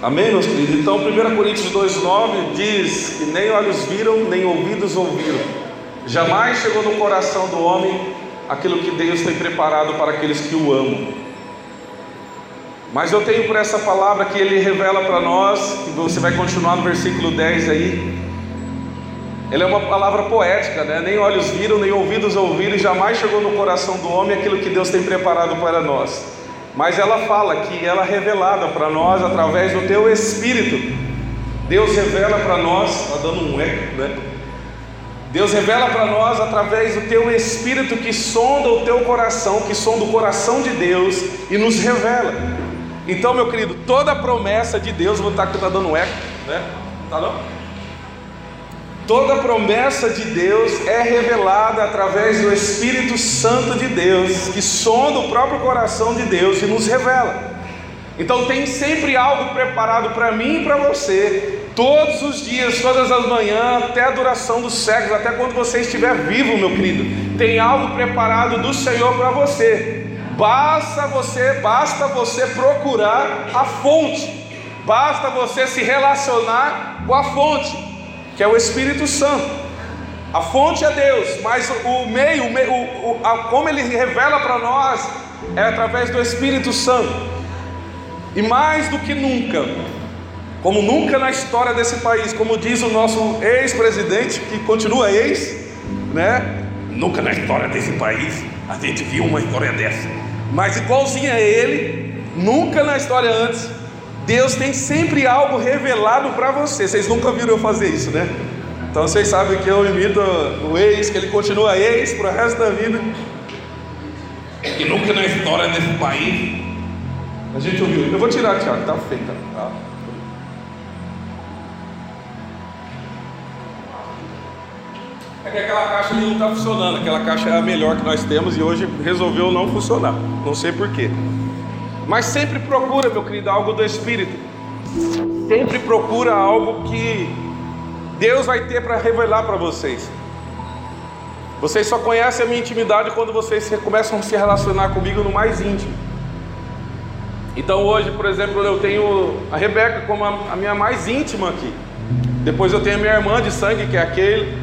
Amém, meus queridos? Então, 1 Coríntios 2,9 diz que nem olhos viram, nem ouvidos ouviram, jamais chegou no coração do homem aquilo que Deus tem preparado para aqueles que o amam. Mas eu tenho por essa palavra que ele revela para nós, que você vai continuar no versículo 10 aí. Ela é uma palavra poética, né? Nem olhos viram, nem ouvidos ouviram, e jamais chegou no coração do homem aquilo que Deus tem preparado para nós. Mas ela fala que ela é revelada para nós através do teu espírito. Deus revela para nós, está dando um eco, né? Deus revela para nós através do teu espírito que sonda o teu coração, que sonda o coração de Deus e nos revela. Então, meu querido, toda promessa de Deus, vou estar aqui, está dando um eco, né? Tá não? Toda promessa de Deus é revelada através do Espírito Santo de Deus, que sonda o próprio coração de Deus e nos revela. Então tem sempre algo preparado para mim e para você, todos os dias, todas as manhãs, até a duração dos séculos, até quando você estiver vivo, meu querido. Tem algo preparado do Senhor para você. Basta você, basta você procurar a fonte. Basta você se relacionar com a fonte que é o Espírito Santo. A fonte é Deus, mas o meio, o o, a, como ele revela para nós, é através do Espírito Santo. E mais do que nunca, como nunca na história desse país, como diz o nosso ex-presidente, que continua ex, né? Nunca na história desse país a gente viu uma história dessa, mas igualzinha a ele, nunca na história antes Deus tem sempre algo revelado para você. Vocês nunca viram eu fazer isso, né? Então vocês sabem que eu imito o ex, que ele continua ex para o resto da vida. E nunca na história desse país a gente ouviu. Eu vou tirar, Tiago, tá feita. Tá? É que aquela caixa ali não está funcionando. Aquela caixa é a melhor que nós temos e hoje resolveu não funcionar. Não sei porquê. Mas sempre procura, meu querido, algo do Espírito. Sempre procura algo que Deus vai ter para revelar para vocês. Vocês só conhecem a minha intimidade quando vocês começam a se relacionar comigo no mais íntimo. Então hoje, por exemplo, eu tenho a Rebeca como a minha mais íntima aqui. Depois eu tenho a minha irmã de sangue, que é aquele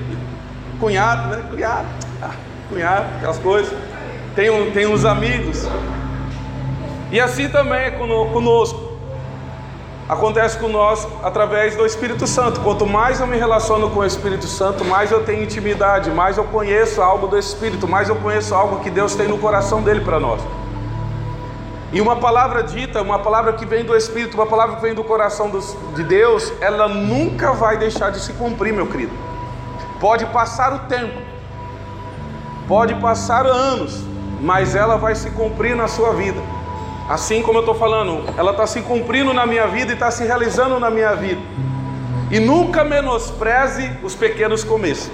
cunhado, né? Cunhado, ah, cunhado, aquelas coisas. Tenho, tenho uns amigos. E assim também é conosco. Acontece com nós através do Espírito Santo. Quanto mais eu me relaciono com o Espírito Santo, mais eu tenho intimidade, mais eu conheço algo do Espírito, mais eu conheço algo que Deus tem no coração dele para nós. E uma palavra dita, uma palavra que vem do Espírito, uma palavra que vem do coração de Deus, ela nunca vai deixar de se cumprir, meu querido. Pode passar o tempo, pode passar anos, mas ela vai se cumprir na sua vida. Assim como eu estou falando, ela está se cumprindo na minha vida e está se realizando na minha vida. E nunca menospreze os pequenos começos.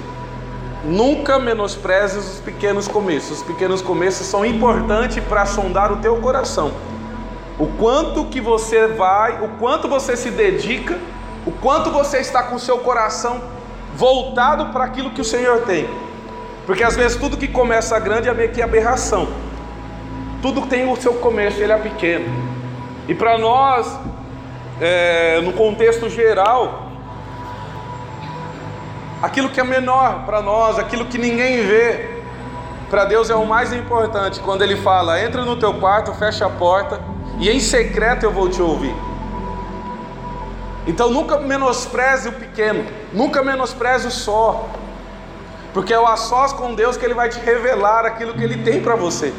Nunca menospreze os pequenos começos. Os pequenos começos são importantes para sondar o teu coração. O quanto que você vai, o quanto você se dedica, o quanto você está com o seu coração voltado para aquilo que o Senhor tem. Porque às vezes tudo que começa grande é meio que aberração. Tudo tem o seu começo, ele é pequeno. E para nós, é, no contexto geral, aquilo que é menor para nós, aquilo que ninguém vê, para Deus é o mais importante. Quando Ele fala, entra no teu quarto, fecha a porta e em secreto eu vou te ouvir. Então nunca menospreze o pequeno, nunca menospreze o só, porque é o a sós com Deus que Ele vai te revelar aquilo que Ele tem para você.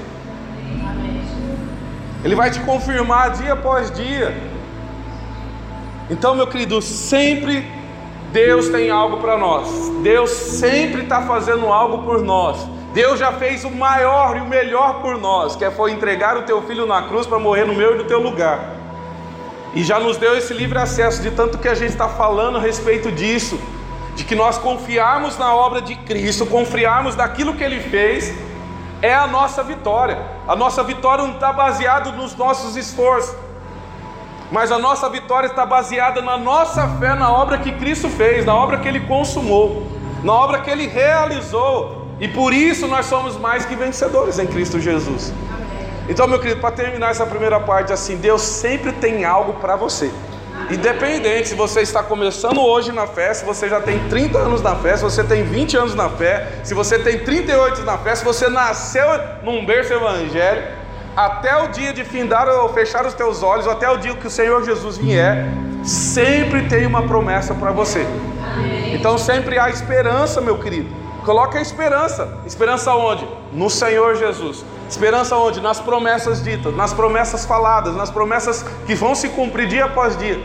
Ele vai te confirmar dia após dia. Então, meu querido, sempre Deus tem algo para nós. Deus sempre está fazendo algo por nós. Deus já fez o maior e o melhor por nós, que é, foi entregar o teu filho na cruz para morrer no meu e no teu lugar. E já nos deu esse livre acesso de tanto que a gente está falando a respeito disso, de que nós confiarmos na obra de Cristo, confiarmos naquilo que Ele fez é a nossa vitória. A nossa vitória não está baseada nos nossos esforços, mas a nossa vitória está baseada na nossa fé na obra que Cristo fez, na obra que Ele consumou, na obra que Ele realizou, e por isso nós somos mais que vencedores em Cristo Jesus. Então, meu querido, para terminar essa primeira parte, assim, Deus sempre tem algo para você. Independente se você está começando hoje na fé, se você já tem 30 anos na fé, se você tem 20 anos na fé, se você tem 38 na fé, se você nasceu num berço evangélico, até o dia de findar ou fechar os teus olhos, até o dia que o Senhor Jesus vier, sempre tem uma promessa para você. Então sempre há esperança, meu querido. Coloque a esperança. Esperança onde? No Senhor Jesus. Esperança onde? Nas promessas ditas, nas promessas faladas, nas promessas que vão se cumprir dia após dia.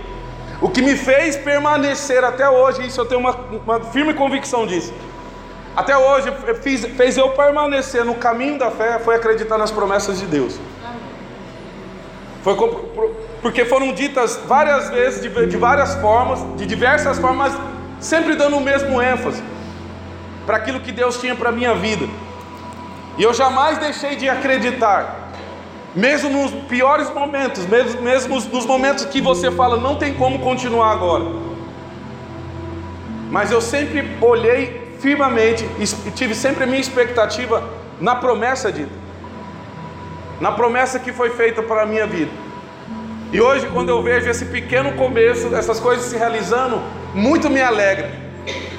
O que me fez permanecer até hoje, isso eu tenho uma, uma firme convicção disso. Até hoje fiz, fez eu permanecer no caminho da fé, foi acreditar nas promessas de Deus. Foi porque foram ditas várias vezes, de, de várias formas, de diversas formas, sempre dando o mesmo ênfase para aquilo que Deus tinha para a minha vida. E eu jamais deixei de acreditar, mesmo nos piores momentos, mesmo, mesmo nos momentos que você fala, não tem como continuar agora. Mas eu sempre olhei firmemente e tive sempre a minha expectativa na promessa dita, na promessa que foi feita para a minha vida. E hoje, quando eu vejo esse pequeno começo, essas coisas se realizando, muito me alegra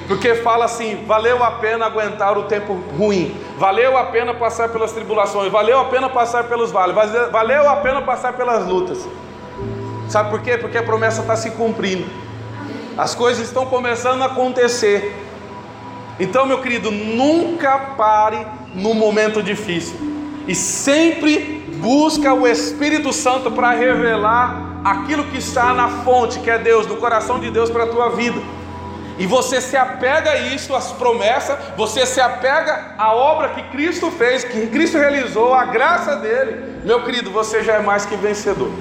porque fala assim: valeu a pena aguentar o tempo ruim, valeu a pena passar pelas tribulações, valeu a pena passar pelos vales, valeu a pena passar pelas lutas. Sabe por quê? Porque a promessa está se cumprindo, as coisas estão começando a acontecer. Então, meu querido, nunca pare no momento difícil e sempre busca o Espírito Santo para revelar aquilo que está na fonte, que é Deus, no coração de Deus para a tua vida e você se apega a isso, às promessas, você se apega à obra que Cristo fez, que Cristo realizou, a graça dele, meu querido, você já é mais que vencedor.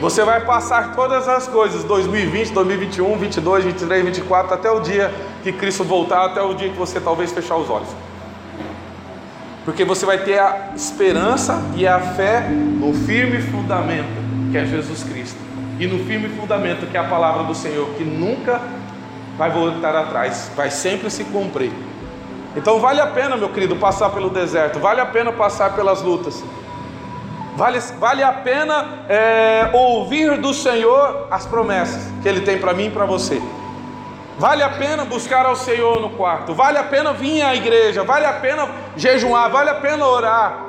Você vai passar todas as coisas, 2020, 2021, 22, 23, 24, até o dia que Cristo voltar, até o dia que você talvez fechar os olhos. Porque você vai ter a esperança e a fé no firme fundamento, que é Jesus Cristo. E no firme fundamento, que é a palavra do Senhor, que nunca vai voltar atrás, vai sempre se cumprir. Então vale a pena, meu querido, passar pelo deserto, vale a pena passar pelas lutas, vale, vale a pena é, ouvir do Senhor as promessas que Ele tem para mim e para você. Vale a pena buscar ao Senhor no quarto, vale a pena vir à igreja, vale a pena jejuar, vale a pena orar.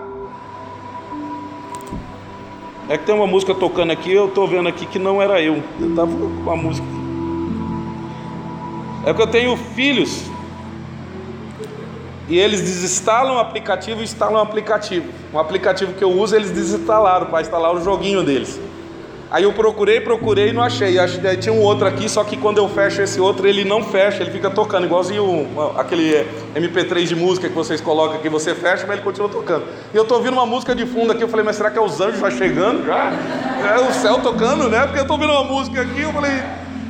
É que tem uma música tocando aqui, eu estou vendo aqui que não era eu, eu estava com a música. É que eu tenho filhos e eles desinstalam o aplicativo e instalam o aplicativo. Um aplicativo que eu uso, eles desinstalaram para instalar o joguinho deles. Aí eu procurei, procurei e não achei. Acho que tinha um outro aqui, só que quando eu fecho esse outro, ele não fecha, ele fica tocando, igualzinho aquele MP3 de música que vocês colocam aqui, você fecha, mas ele continua tocando. E eu estou ouvindo uma música de fundo aqui, eu falei, mas será que é os anjos já chegando? Já? É o céu tocando, né? Porque eu estou ouvindo uma música aqui, eu falei,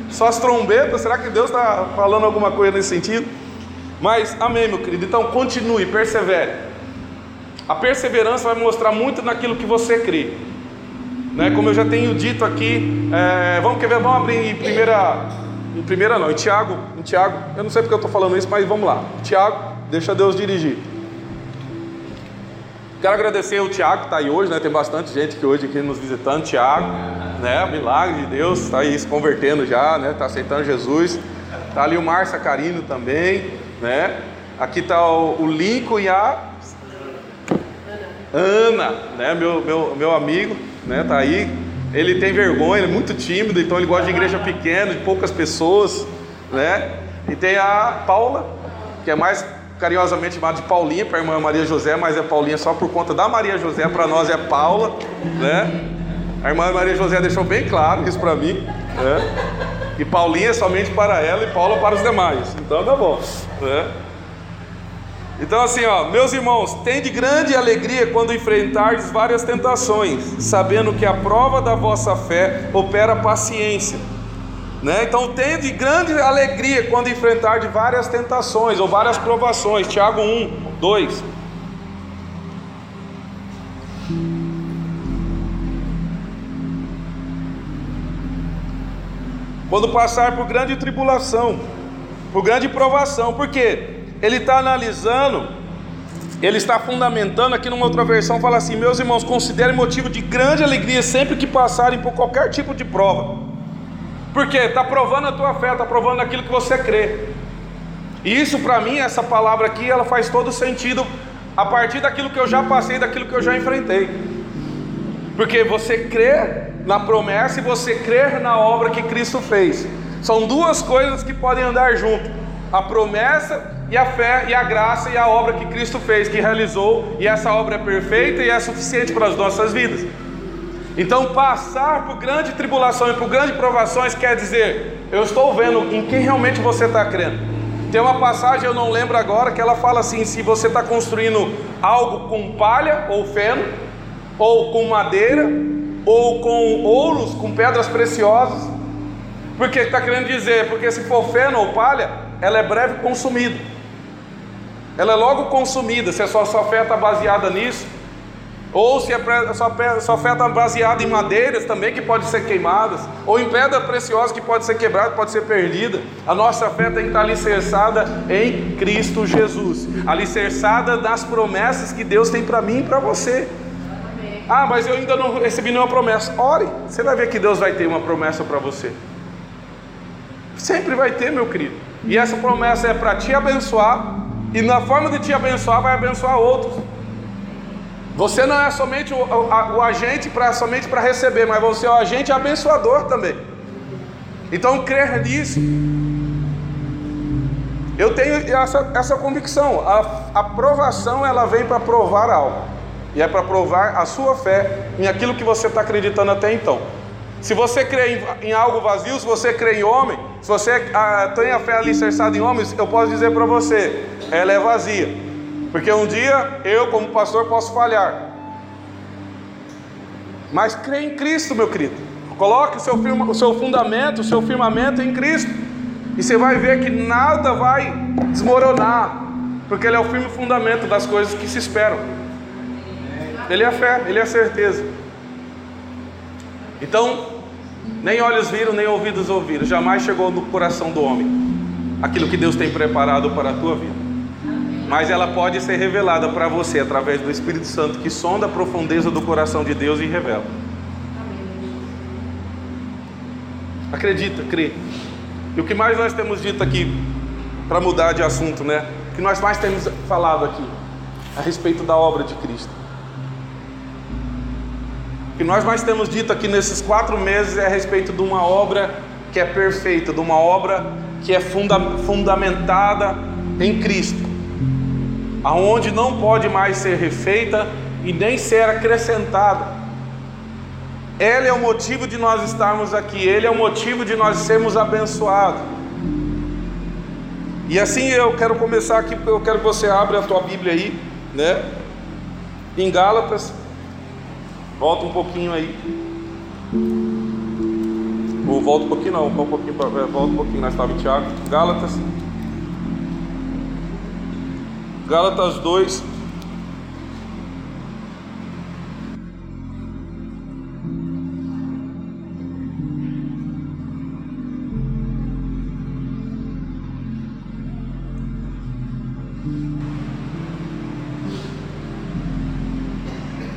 só as trombetas, será que Deus está falando alguma coisa nesse sentido? Mas, amém, meu querido. Então, continue, persevere. A perseverança vai mostrar muito naquilo que você crê. Né? Como eu já tenho dito aqui, é, vamos quer ver, vamos abrir em primeira, em primeira não, em Tiago, em Tiago, eu não sei porque eu estou falando isso, mas vamos lá. Tiago, deixa Deus dirigir. Quero agradecer o Tiago que está aí hoje, né? Tem bastante gente que hoje aqui nos visitando. Tiago, né? Milagre de Deus, está aí se convertendo já, né? Está aceitando Jesus. Está ali o Márcia Carino também, né? Aqui está o, o Lincoln e a Ana, né? Meu, meu, meu amigo, né? Tá aí. Ele tem vergonha, ele é muito tímido, então ele gosta de igreja pequena, de poucas pessoas, né? E tem a Paula, que é mais carinhosamente chamada de Paulinha para a irmã Maria José, mas é Paulinha só por conta da Maria José, para nós é Paula, né? A irmã Maria José deixou bem claro isso para mim, né? E Paulinha é somente para ela e Paula para os demais. Então tá bom, né? Então assim, ó, meus irmãos, tem de grande alegria quando enfrentardes várias tentações, sabendo que a prova da vossa fé opera paciência. Né? Então tem de grande alegria quando enfrentar de várias tentações ou várias provações. Tiago 1, 2. Quando passar por grande tribulação, por grande provação, porque ele está analisando, ele está fundamentando aqui numa outra versão, fala assim: meus irmãos, considerem motivo de grande alegria sempre que passarem por qualquer tipo de prova Porque está provando a tua fé, está provando aquilo que você crê. E isso para mim, essa palavra aqui, ela faz todo sentido a partir daquilo que eu já passei, daquilo que eu já enfrentei. Porque você crê na promessa e você crê na obra que Cristo fez. São duas coisas que podem andar junto: a promessa e a fé e a graça e a obra que Cristo fez, que realizou, e essa obra é perfeita e é suficiente para as nossas vidas. Então, passar por grande tribulação e por grandes provações quer dizer, eu estou vendo em quem realmente você está crendo. Tem uma passagem, eu não lembro agora, que ela fala assim: se você está construindo algo com palha ou feno, ou com madeira, ou com ouros, com pedras preciosas, porque está querendo dizer, porque se for feno ou palha, ela é breve consumida, ela é logo consumida, se a sua fé está baseada nisso, ou se a sua fé está baseada em madeiras também que podem ser queimadas, ou em pedra preciosa que pode ser quebrada, pode ser perdida. A nossa fé tem que estar alicerçada em Cristo Jesus, alicerçada nas promessas que Deus tem para mim e para você. Ah, mas eu ainda não recebi nenhuma promessa. Ore, você vai ver que Deus vai ter uma promessa para você. Sempre vai ter, meu querido. E essa promessa é para te abençoar, e na forma de te abençoar, vai abençoar outros. Você não é somente o, o, o agente para somente para receber, mas você é o agente abençoador também. Então crer nisso. Eu tenho essa, essa convicção. A aprovação ela vem para provar algo. E é para provar a sua fé em aquilo que você está acreditando até então. Se você crê em, em, algo vazio, se você crê em homem, se você ah, tem a fé alicerçada em homens, eu posso dizer para você, ela é vazia. Porque um dia eu, como pastor, posso falhar. Mas crê em Cristo, meu querido. Coloque o seu, firma, o seu fundamento, o seu firmamento em Cristo. E você vai ver que nada vai desmoronar. Porque Ele é o firme fundamento das coisas que se esperam. Ele é a fé, Ele é a certeza. Então, nem olhos viram, nem ouvidos ouviram. Jamais chegou no coração do homem aquilo que Deus tem preparado para a tua vida mas ela pode ser revelada para você através do Espírito Santo que sonda a profundeza do coração de Deus e revela. Acredita, crê. E o que mais nós temos dito aqui, para mudar de assunto, né? O que nós mais temos falado aqui a respeito da obra de Cristo. O que nós mais temos dito aqui nesses quatro meses é a respeito de uma obra que é perfeita, de uma obra que é funda fundamentada em Cristo aonde não pode mais ser refeita e nem ser acrescentada. Ele é o motivo de nós estarmos aqui, ele é o motivo de nós sermos abençoados. E assim eu quero começar aqui, eu quero que você abra a tua Bíblia aí, né? Em Gálatas. Volta um pouquinho aí. Ou volta um pouquinho não, um pouquinho, volta um pouquinho, nós estávamos em Tiago. Gálatas. Gálatas 2.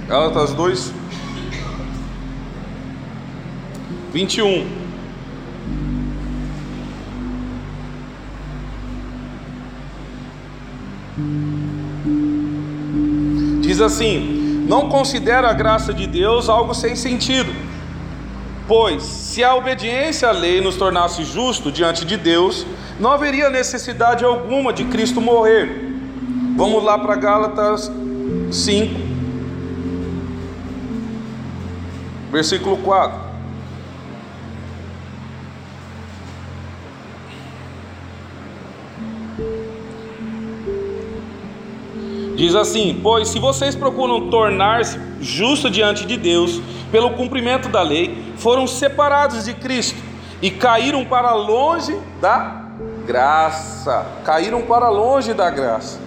Gálatas 2, 21. Diz assim: Não considera a graça de Deus algo sem sentido, pois se a obediência à lei nos tornasse justo diante de Deus, não haveria necessidade alguma de Cristo morrer. Vamos lá para Gálatas 5, versículo 4. Diz assim: Pois se vocês procuram tornar-se justos diante de Deus pelo cumprimento da lei, foram separados de Cristo e caíram para longe da graça. Caíram para longe da graça.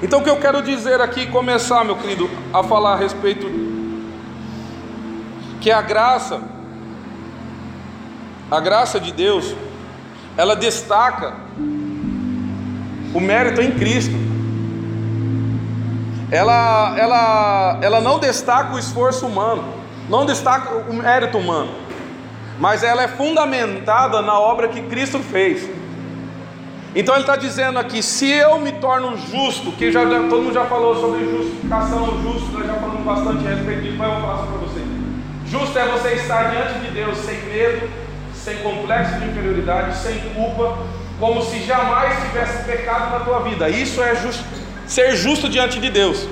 Então o que eu quero dizer aqui, começar, meu querido, a falar a respeito que a graça, a graça de Deus, ela destaca o mérito em Cristo ela, ela, ela não destaca o esforço humano, não destaca o mérito humano, mas ela é fundamentada na obra que Cristo fez. Então ele está dizendo aqui: se eu me torno justo, que já, todo mundo já falou sobre justificação, justo, nós já falamos bastante a respeito disso, mas eu vou para você. Justo é você estar diante de Deus sem medo, sem complexo de inferioridade, sem culpa, como se jamais tivesse pecado na tua vida. Isso é just, ser justo diante de Deus.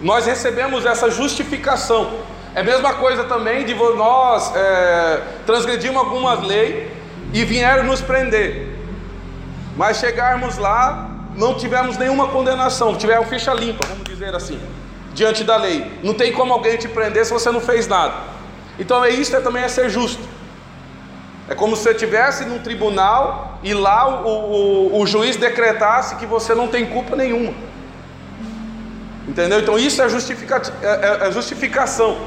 Nós recebemos essa justificação. É a mesma coisa também de nós é, transgredirmos algumas leis e vieram nos prender. Mas chegarmos lá, não tivemos nenhuma condenação, tiveram ficha limpa, vamos dizer assim, diante da lei. Não tem como alguém te prender se você não fez nada. Então é isso é também é ser justo. É como se você estivesse num tribunal e lá o, o, o juiz decretasse que você não tem culpa nenhuma. Entendeu? Então isso é, é, é, é justificação.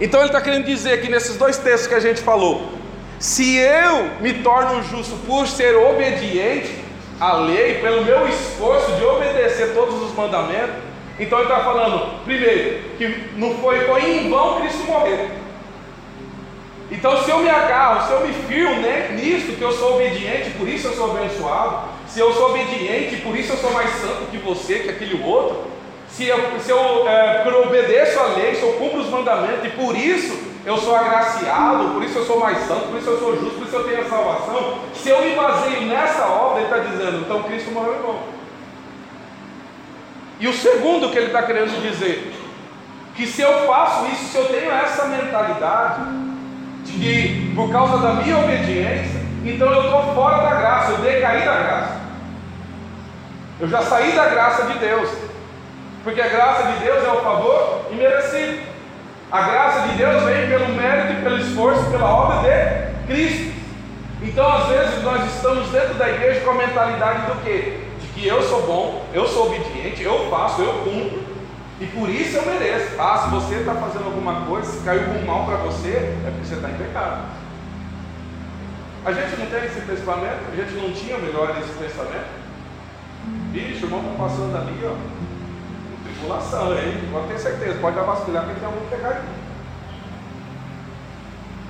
Então ele está querendo dizer que nesses dois textos que a gente falou, se eu me torno justo por ser obediente à lei, pelo meu esforço de obedecer todos os mandamentos, então ele está falando, primeiro, que não foi, foi em vão Cristo morrer. Então, se eu me agarro, se eu me firmo né, nisso, que eu sou obediente, por isso eu sou abençoado, se eu sou obediente, por isso eu sou mais santo que você, que aquele outro, se eu, se eu é, obedeço a lei, se eu cumpro os mandamentos, e por isso eu sou agraciado, por isso eu sou mais santo, por isso eu sou justo, por isso eu tenho a salvação. Se eu me baseio nessa obra, ele está dizendo, então Cristo morreu em vão. E o segundo que ele está querendo dizer, que se eu faço isso, se eu tenho essa mentalidade, de que por causa da minha obediência, então eu estou fora da graça, eu decaí da graça. Eu já saí da graça de Deus, porque a graça de Deus é o favor imerecido. A graça de Deus vem pelo mérito, pelo esforço, pela obra de Cristo. Então, às vezes, nós estamos dentro da igreja com a mentalidade do quê? De que eu sou bom, eu sou obediente, eu faço, eu cumpro, e por isso eu mereço. Ah, se você está fazendo alguma coisa, se caiu algum mal para você, é porque você está em pecado. A gente não tem esse pensamento, a gente não tinha melhor esse pensamento. Bicho, o está passando ali, ó tribulação, hein? Pode ter certeza, pode vasculhar que tem algum pecado.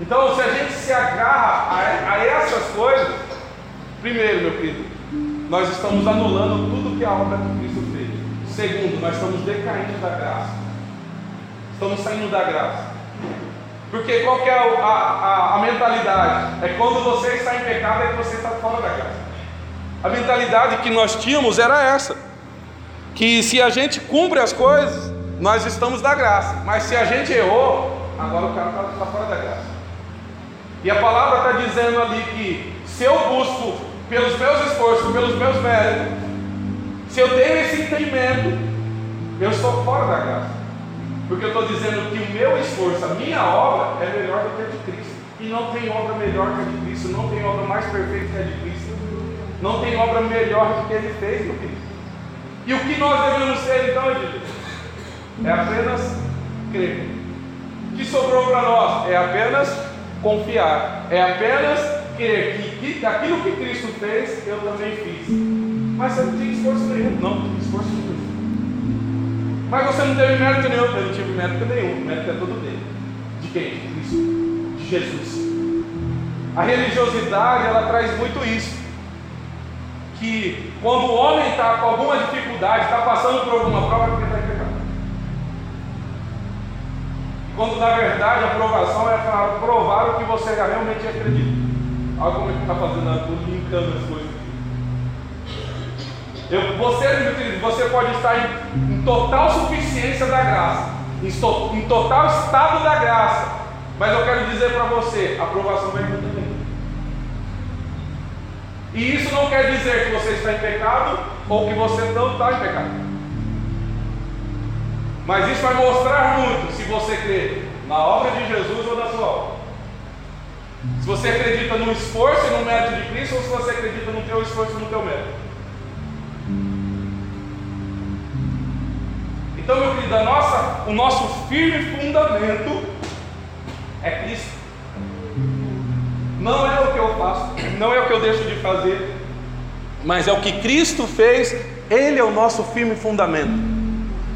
Então, se a gente se agarra a, a essas coisas, primeiro, meu querido, nós estamos anulando tudo que a obra que Cristo fez. Segundo, nós estamos decaindo da graça. Estamos saindo da graça. Porque qual é a, a, a, mentalidade? É quando você está em pecado, é que você está fora da graça. A mentalidade que nós tínhamos era essa que se a gente cumpre as coisas, nós estamos da graça. Mas se a gente errou, agora o cara está tá fora da graça. E a palavra está dizendo ali que se eu busco pelos meus esforços, pelos meus méritos, se eu tenho esse entendimento, eu estou fora da graça. Porque eu estou dizendo que o meu esforço, a minha obra é melhor do que a de Cristo. E não tem obra melhor que a de Cristo, não tem obra mais perfeita que a de Cristo, não tem obra melhor do que ele fez no Cristo. E o que nós devemos ser então, Edilho? É apenas crer. O que sobrou para nós? É apenas confiar. É apenas crer que, que aquilo que Cristo fez, eu também fiz. Mas você não tinha esforço nenhum. Não tinha esforço nenhum. Mas você não teve mérito nenhum. Eu não tive mérito nenhum. O mérito é todo dele. De quem? De Cristo. De Jesus. A religiosidade, ela traz muito isso que quando o homem está com alguma dificuldade, está passando por alguma prova, porque está em pecado. Quando na verdade a provação é para provar o que você realmente acredita. Olha como é que está fazendo, estou linkando as coisas Eu, você, você pode estar em, em total suficiência da graça, em, em total estado da graça, mas eu quero dizer para você: a provação vai também. E isso não quer dizer que você está em pecado ou que você não está em pecado. Mas isso vai mostrar muito se você crê na obra de Jesus ou na sua obra. Se você acredita no esforço e no mérito de Cristo ou se você acredita no teu esforço e no teu mérito. Então, meu querido, nossa, o nosso firme fundamento é Cristo. Não é o que eu faço, não é o que eu deixo de fazer, mas é o que Cristo fez, Ele é o nosso firme fundamento.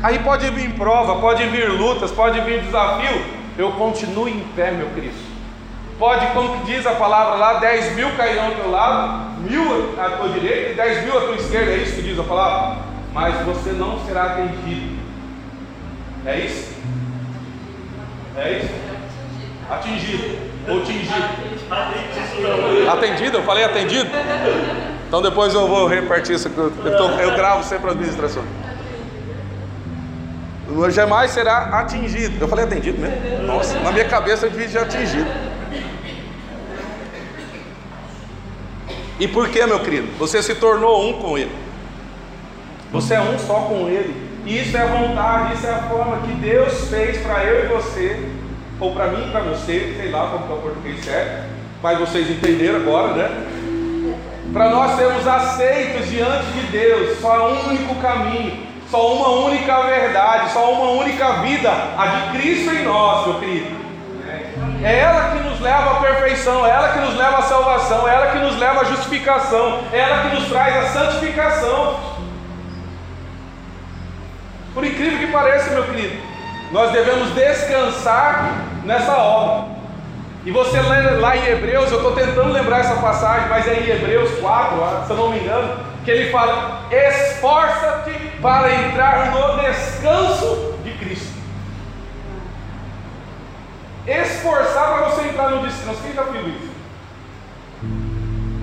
Aí pode vir prova, pode vir lutas, pode vir desafio, eu continuo em pé, meu Cristo, Pode, como diz a palavra lá, 10 mil cairão ao teu lado, mil à tua direita e 10 mil à tua esquerda, é isso que diz a palavra? Mas você não será atingido. É isso? É isso? Atingido. Ou tingido. Atendido? Eu falei atendido? Então depois eu vou repartir isso. Eu, tô, eu gravo sempre as ministrações. Jamais será atingido. Eu falei atendido mesmo? Nossa, na minha cabeça eu fiz atingido. E por que, meu querido? Você se tornou um com Ele. Você é um só com Ele. E isso é a vontade, isso é a forma que Deus fez para eu e você, ou para mim para você, sei lá como que é o português certo, mas vocês entenderam agora, né? Para nós sermos aceitos diante de Deus, só um único caminho, só uma única verdade, só uma única vida, a de Cristo em nós, meu querido. É ela que nos leva à perfeição, é ela que nos leva à salvação, é ela que nos leva à justificação, é ela que nos traz a santificação. Por incrível que pareça, meu querido, nós devemos descansar nessa obra. E você lê lá em Hebreus, eu estou tentando lembrar essa passagem, mas é em Hebreus 4, se eu não me engano, que ele fala: esforça-te para entrar no descanso de Cristo. Esforçar para você entrar no descanso. Quem já viu isso?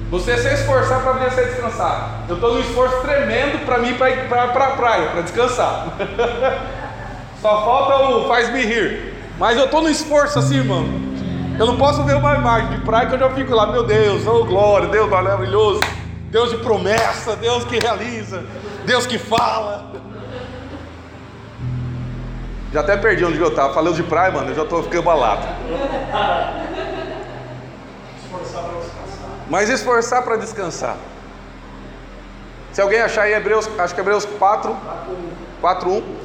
Você se esforçar para vir ser descansar. Eu estou num esforço tremendo para mim para ir para a praia, para descansar. Só falta o faz-me rir. Mas eu estou no esforço assim, irmão. Eu não posso ver uma imagem de praia que eu já fico lá, meu Deus, oh glória, Deus maravilhoso, Deus de promessa, Deus que realiza, Deus que fala. Já até perdi onde eu estava. Falando de praia, mano, eu já estou ficando balado. Mas esforçar para descansar. Se alguém achar aí Hebreus, acho que é Hebreus 4, 4, 1.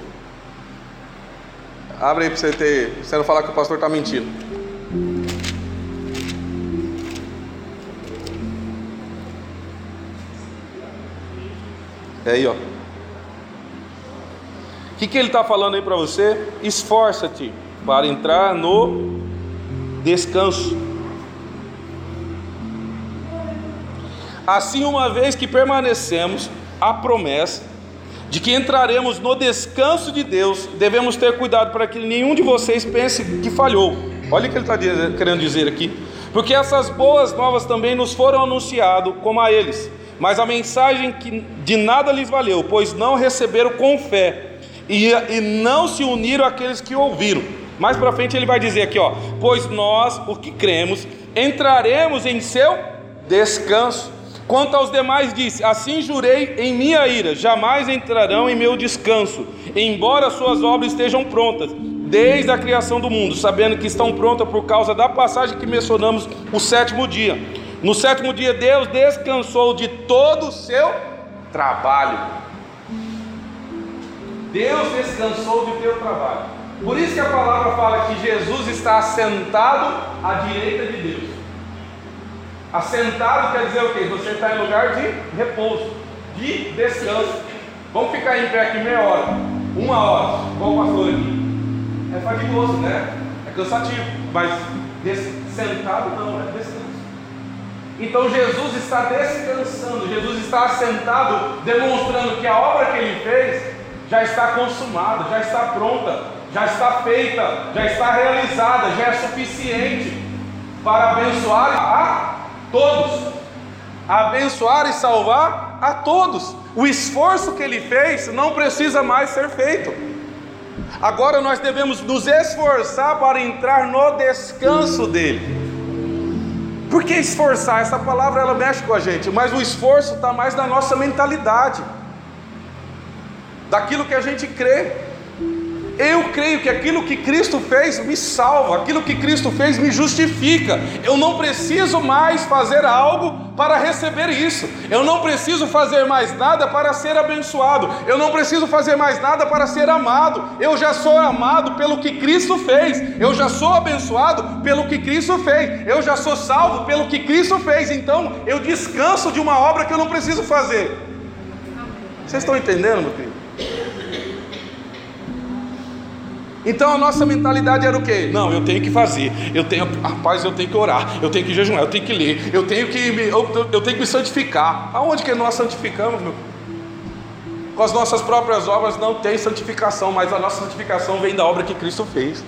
Abre aí para você ter. Você não falar que o pastor está mentindo. É aí, ó. O que, que ele está falando aí para você? Esforça-te para entrar no descanso. Assim, uma vez que permanecemos a promessa de que entraremos no descanso de Deus, devemos ter cuidado para que nenhum de vocês pense que falhou. Olha o que ele está querendo dizer aqui. Porque essas boas novas também nos foram anunciadas como a eles, mas a mensagem que de nada lhes valeu, pois não receberam com fé e, e não se uniram àqueles que ouviram. Mais para frente ele vai dizer aqui, ó, pois nós, o que cremos, entraremos em seu descanso. Quanto aos demais, disse: Assim jurei em minha ira, jamais entrarão em meu descanso, embora suas obras estejam prontas, desde a criação do mundo, sabendo que estão prontas por causa da passagem que mencionamos, o sétimo dia. No sétimo dia, Deus descansou de todo o seu trabalho. Deus descansou de teu trabalho. Por isso que a palavra fala que Jesus está assentado à direita de Deus. Assentado quer dizer o quê? Você está em lugar de repouso, de descanso. Vamos ficar em pé aqui meia hora, uma hora, igual o pastor aqui. É fadigoso, né? É cansativo, mas sentado não, é descanso. Então Jesus está descansando, Jesus está assentado, demonstrando que a obra que ele fez já está consumada, já está pronta, já está feita, já está realizada, já é suficiente para abençoar a todos, abençoar e salvar a todos. O esforço que ele fez não precisa mais ser feito. Agora nós devemos nos esforçar para entrar no descanso dele. Por que esforçar? Essa palavra ela mexe com a gente, mas o esforço está mais na nossa mentalidade, daquilo que a gente crê. Eu creio que aquilo que Cristo fez me salva, aquilo que Cristo fez me justifica. Eu não preciso mais fazer algo para receber isso. Eu não preciso fazer mais nada para ser abençoado. Eu não preciso fazer mais nada para ser amado. Eu já sou amado pelo que Cristo fez. Eu já sou abençoado pelo que Cristo fez. Eu já sou salvo pelo que Cristo fez. Então eu descanso de uma obra que eu não preciso fazer. Vocês estão entendendo, meu querido? Então a nossa mentalidade era o quê? Não, eu tenho que fazer, eu tenho, rapaz, eu tenho que orar, eu tenho que jejuar, eu tenho que ler, eu tenho que me, eu, eu tenho que me santificar. Aonde que nós santificamos, meu? Com as nossas próprias obras não tem santificação, mas a nossa santificação vem da obra que Cristo fez.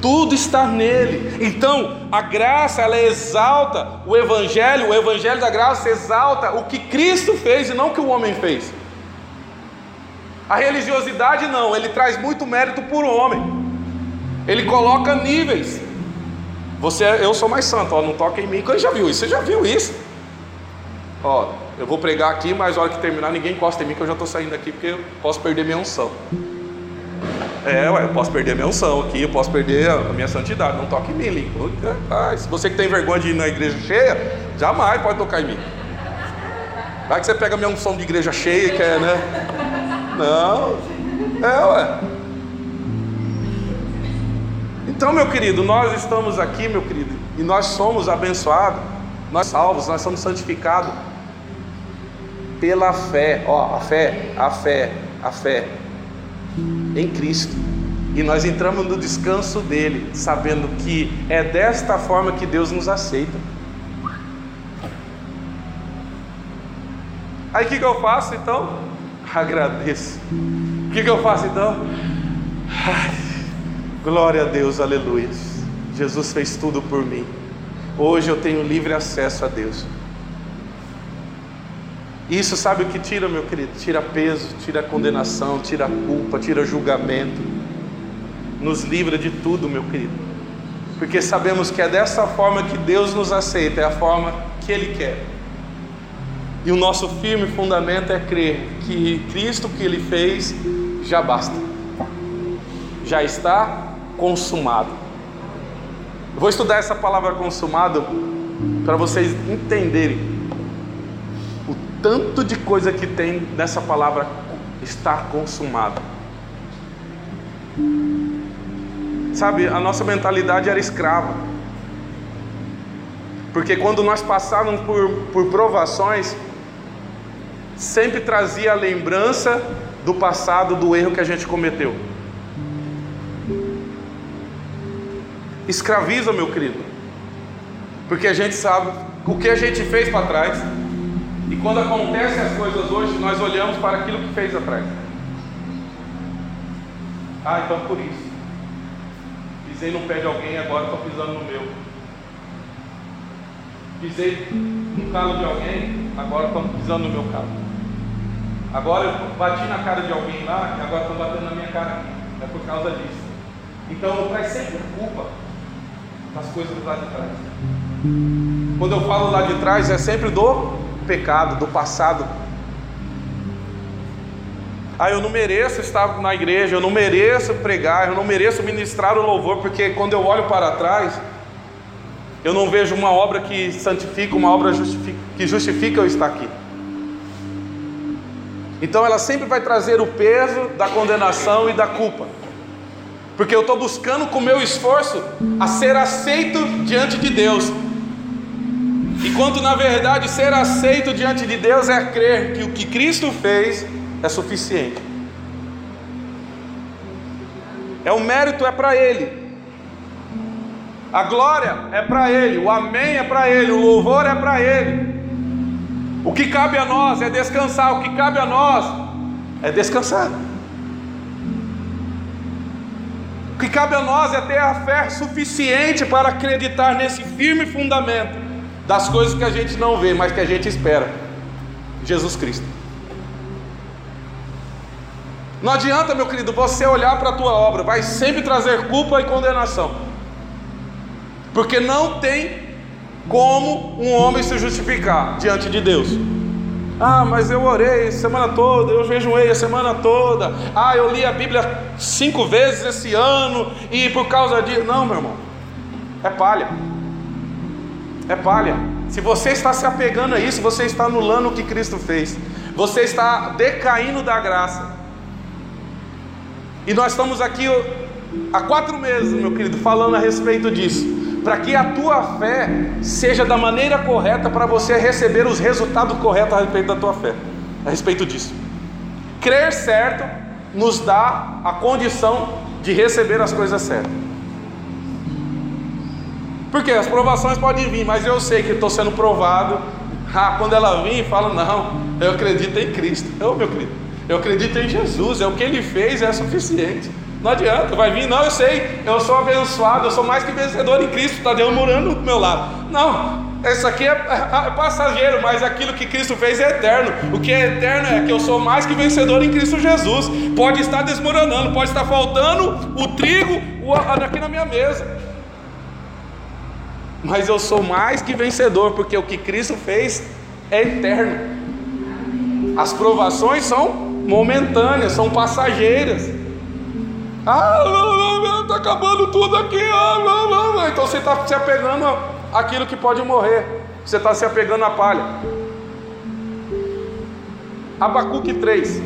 Tudo está nele. Então, a graça ela exalta o evangelho, o evangelho da graça exalta o que Cristo fez e não o que o homem fez. A religiosidade não, ele traz muito mérito por homem. Ele coloca níveis. Você, eu sou mais santo, ó, não toca em mim. Quem já viu isso? Você já viu isso? Ó, eu vou pregar aqui, mas na hora que terminar ninguém encosta em mim que eu já estou saindo aqui porque eu posso perder minha unção. É, ué, eu posso perder minha unção aqui, eu posso perder a minha santidade. Não toque em mim, Lincoln. Ah, se você que tem vergonha de ir na igreja cheia, jamais pode tocar em mim. Vai que você pega minha unção de igreja cheia e quer, né? Não, é, ué. Então, meu querido, nós estamos aqui, meu querido, e nós somos abençoados, nós salvos, nós somos santificados pela fé, ó, a fé, a fé, a fé em Cristo. E nós entramos no descanso dele, sabendo que é desta forma que Deus nos aceita. Aí o que, que eu faço então? Agradeço. O que, que eu faço então? Ai, glória a Deus, aleluia. Jesus fez tudo por mim. Hoje eu tenho livre acesso a Deus. Isso sabe o que tira, meu querido? Tira peso, tira condenação, tira culpa, tira julgamento. Nos livra de tudo, meu querido. Porque sabemos que é dessa forma que Deus nos aceita, é a forma que Ele quer. E o nosso firme fundamento é crer que Cristo que Ele fez já basta, já está consumado. Eu vou estudar essa palavra consumado para vocês entenderem o tanto de coisa que tem nessa palavra está consumado. Sabe, a nossa mentalidade era escrava. Porque quando nós passávamos por, por provações, sempre trazia a lembrança do passado, do erro que a gente cometeu. Escraviza, meu querido, porque a gente sabe o que a gente fez para trás, e quando acontecem as coisas hoje, nós olhamos para aquilo que fez atrás. Ah, então por isso. Pisei no pé de alguém, agora estou pisando no meu. Pisei no carro de alguém, agora estou pisando no meu carro. Agora eu bati na cara de alguém lá e agora estou batendo na minha cara aqui. É por causa disso. Então traz sempre culpa das coisas lá de trás. Quando eu falo lá de trás, é sempre do pecado, do passado. Ah, eu não mereço estar na igreja, eu não mereço pregar, eu não mereço ministrar o louvor, porque quando eu olho para trás, eu não vejo uma obra que santifica, uma obra que justifica eu estar aqui. Então ela sempre vai trazer o peso da condenação e da culpa. Porque eu estou buscando com o meu esforço a ser aceito diante de Deus. Enquanto na verdade ser aceito diante de Deus é crer que o que Cristo fez é suficiente. É o mérito é para Ele. A glória é para Ele, o amém é para Ele, o louvor é para Ele. O que cabe a nós é descansar, o que cabe a nós é descansar. O que cabe a nós é ter a fé suficiente para acreditar nesse firme fundamento das coisas que a gente não vê, mas que a gente espera. Jesus Cristo. Não adianta, meu querido, você olhar para a tua obra, vai sempre trazer culpa e condenação. Porque não tem como um homem se justificar diante de Deus? Ah, mas eu orei a semana toda, eu jejuei a semana toda. Ah, eu li a Bíblia cinco vezes esse ano e por causa disso. Não, meu irmão, é palha. É palha. Se você está se apegando a isso, você está anulando o que Cristo fez. Você está decaindo da graça. E nós estamos aqui há quatro meses, meu querido, falando a respeito disso para que a tua fé seja da maneira correta para você receber os resultados corretos a respeito da tua fé, a respeito disso. Crer certo nos dá a condição de receber as coisas certas. Porque as provações podem vir, mas eu sei que estou sendo provado. Ah, quando ela vir, falo, não, eu acredito em Cristo. Eu, meu querido, eu acredito em Jesus, é o que ele fez, é suficiente. Não adianta, vai vir, não, eu sei, eu sou abençoado, eu sou mais que vencedor em Cristo, está Deus morando do meu lado. Não, isso aqui é, é, é, passageiro, mas aquilo que Cristo fez é eterno. O que é eterno é que eu sou mais que vencedor em Cristo Jesus. Pode estar desmoronando, pode estar faltando o trigo aqui na minha mesa. Mas eu sou mais que vencedor, porque o que Cristo fez é eterno. As provações são momentâneas, são passageiras. Ah, está acabando tudo aqui. Ah, não, não. Então você está se apegando àquilo que pode morrer. Você está se apegando à palha. Abacuque 3.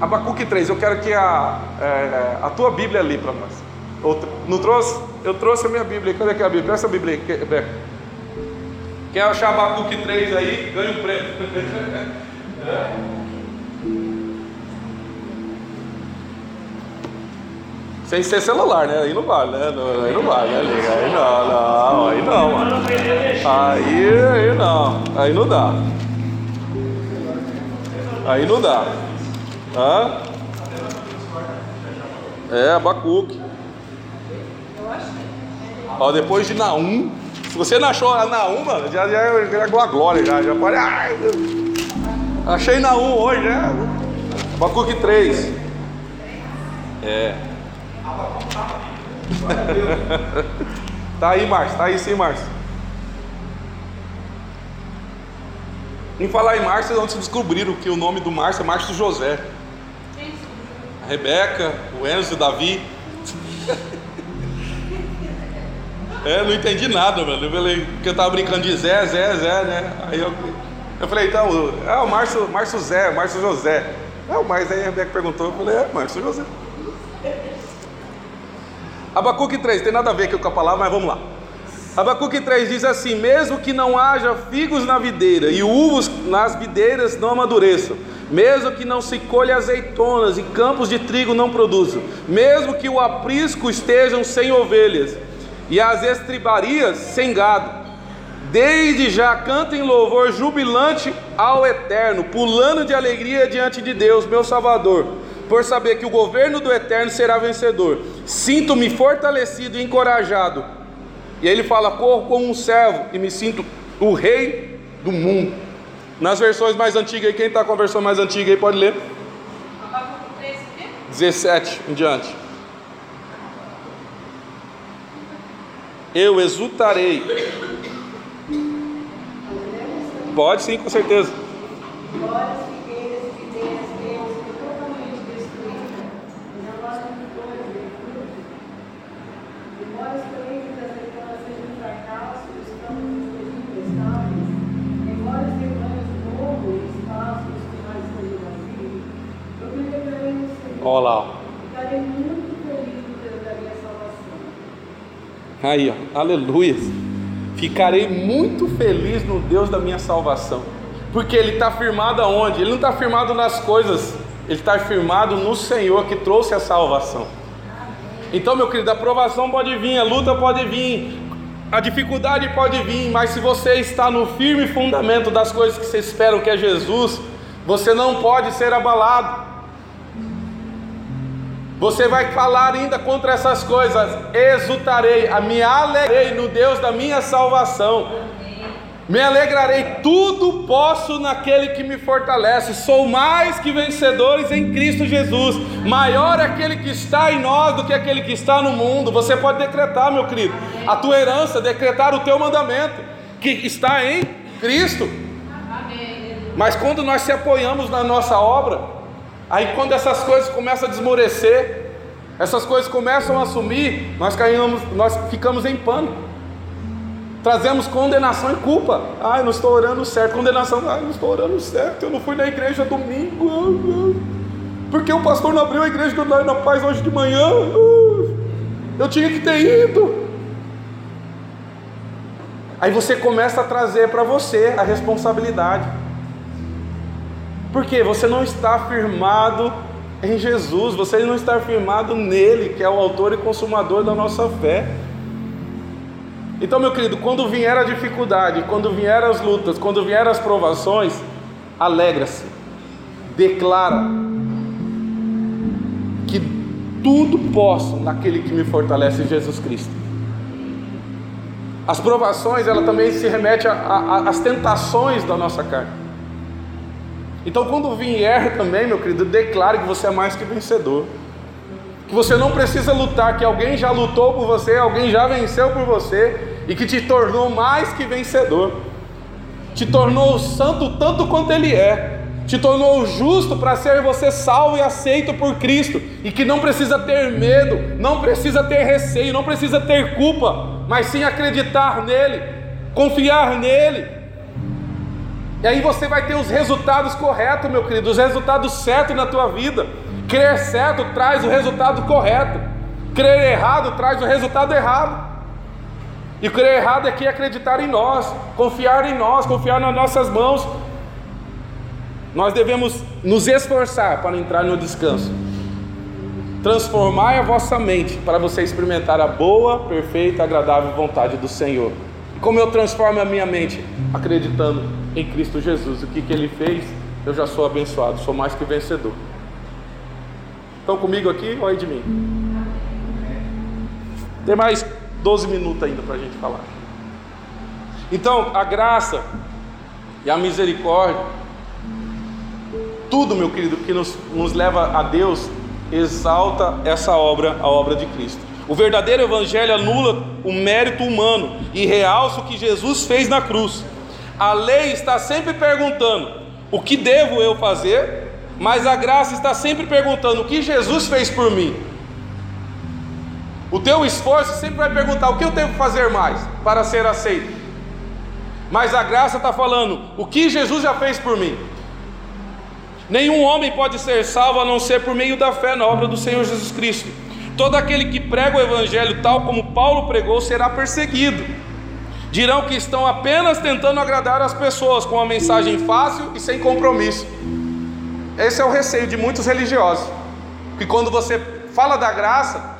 Abacuque 3, eu quero que a, é, a tua Bíblia ali para nós. Não trouxe? Eu trouxe a minha Bíblia. Cadê que é a Bíblia? Essa Bíblia aí, Beca. Quer achar Abacuque 3 aí? Ganha um prêmio. Sem ser celular, né? Aí não vale, né? Aí não vale, né? Aí não, não, aí não, mano. Aí, aí não. Aí não dá. Aí não dá. Hã? É, Abacuque. Ó, depois de Naum, se você não achou Naum, mano, já, já, já é glória, já, já pode. Ai, achei Naum hoje, né? Abacuque 3. É. tá aí, Márcio, tá aí sim, Márcio. Em falar em Márcio, onde se descobriram que o nome do Márcio é Márcio José. A Rebeca, o Enzo, o Davi. é, não entendi nada, mano. Eu falei, porque eu tava brincando de Zé, Zé, Zé, né? Aí eu, eu falei, então, é o Márcio, Márcio Zé, Márcio José. É o Márcio, aí a Rebeca perguntou, eu falei, é, Márcio José. Abacuque 3, tem nada a ver com a palavra, mas vamos lá. Abacuque 3 diz assim: Mesmo que não haja figos na videira e uvos nas videiras não amadureçam, mesmo que não se colha azeitonas e campos de trigo não produzam, mesmo que o aprisco estejam sem ovelhas e as estribarias sem gado, desde já cantem louvor jubilante ao Eterno, pulando de alegria diante de Deus, meu Salvador por saber que o governo do Eterno será vencedor. Sinto-me fortalecido e encorajado. E aí ele fala: corro como um servo e me sinto o rei do mundo. Nas versões mais antigas, quem está com a versão mais antiga aí pode ler? 17 em diante. Eu exultarei. Pode sim, com certeza. Olha lá. Aí, ó, aleluia. Ficarei muito feliz no Deus da minha salvação. Porque ele está firmado aonde? Ele não está firmado nas coisas, ele está firmado no Senhor que trouxe a salvação. Então, meu querido, a provação pode vir, a luta pode vir, a dificuldade pode vir, mas se você está no firme fundamento das coisas que você espera, que é Jesus, você não pode ser abalado. Você vai falar ainda contra essas coisas. Exultarei, me alegrei no Deus da minha salvação. Me alegrarei, tudo posso naquele que me fortalece. Sou mais que vencedores em Cristo Jesus. Maior é aquele que está em nós do que aquele que está no mundo. Você pode decretar, meu querido, a tua herança, decretar o teu mandamento, que está em Cristo. Mas quando nós se apoiamos na nossa obra, Aí quando essas coisas começam a desmorecer, essas coisas começam a sumir, nós caímos, nós ficamos em pânico. Trazemos condenação e culpa. Ah, eu não estou orando certo. Condenação, ah, eu não estou orando certo. Eu não fui na igreja domingo. Porque o pastor não abriu a igreja do na Paz hoje de manhã. Eu tinha que ter ido. Aí você começa a trazer para você a responsabilidade. Porque você não está firmado em Jesus, você não está firmado nele, que é o autor e consumador da nossa fé. Então, meu querido, quando vier a dificuldade, quando vier as lutas, quando vier as provações, alegra-se, declara que tudo posso naquele que me fortalece, Jesus Cristo. As provações, ela também se remete às tentações da nossa carne. Então, quando vier também, meu querido, declare que você é mais que vencedor. Que você não precisa lutar, que alguém já lutou por você, alguém já venceu por você e que te tornou mais que vencedor. Te tornou santo tanto quanto ele é. Te tornou justo para ser você salvo e aceito por Cristo e que não precisa ter medo, não precisa ter receio, não precisa ter culpa, mas sim acreditar nele, confiar nele e aí você vai ter os resultados corretos, meu querido, os resultados certos na tua vida. Crer certo traz o resultado correto. Crer errado traz o resultado errado. E crer errado aqui é acreditar em nós, confiar em nós, confiar nas nossas mãos. Nós devemos nos esforçar para entrar no descanso. Transformai a vossa mente para você experimentar a boa, perfeita, agradável vontade do Senhor. Como eu transformo a minha mente? Acreditando em Cristo Jesus. O que, que Ele fez? Eu já sou abençoado, sou mais que vencedor. Estão comigo aqui ou aí de mim? Tem mais 12 minutos ainda para a gente falar. Então, a graça e a misericórdia, tudo, meu querido, que nos, nos leva a Deus, exalta essa obra, a obra de Cristo. O verdadeiro evangelho anula o mérito humano e realça o que Jesus fez na cruz. A lei está sempre perguntando: o que devo eu fazer? Mas a graça está sempre perguntando: o que Jesus fez por mim? O teu esforço sempre vai perguntar: o que eu tenho que fazer mais para ser aceito? Mas a graça está falando: o que Jesus já fez por mim? Nenhum homem pode ser salvo a não ser por meio da fé na obra do Senhor Jesus Cristo. Todo aquele que prega o Evangelho tal como Paulo pregou será perseguido. Dirão que estão apenas tentando agradar as pessoas com uma mensagem fácil e sem compromisso. Esse é o receio de muitos religiosos. Que quando você fala da graça,